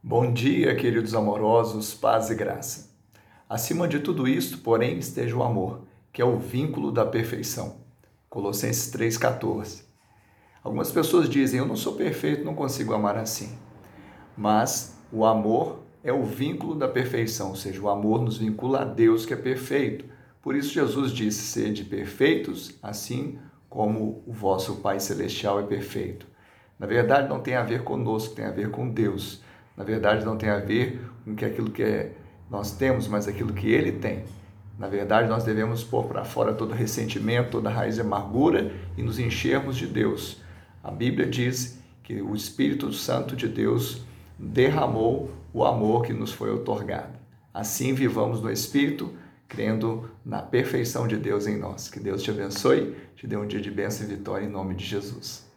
Bom dia, queridos amorosos, paz e graça. Acima de tudo isto, porém, esteja o amor, que é o vínculo da perfeição. Colossenses 3,14. Algumas pessoas dizem: Eu não sou perfeito, não consigo amar assim. Mas o amor é o vínculo da perfeição, ou seja, o amor nos vincula a Deus que é perfeito. Por isso, Jesus disse: Sede perfeitos, assim como o vosso Pai Celestial é perfeito. Na verdade, não tem a ver conosco, tem a ver com Deus na verdade não tem a ver com que aquilo que é, nós temos, mas aquilo que ele tem. Na verdade, nós devemos pôr para fora todo ressentimento, toda raiz de amargura e nos enchermos de Deus. A Bíblia diz que o Espírito Santo de Deus derramou o amor que nos foi otorgado. Assim vivamos no Espírito, crendo na perfeição de Deus em nós. Que Deus te abençoe, te dê um dia de bênção e vitória em nome de Jesus.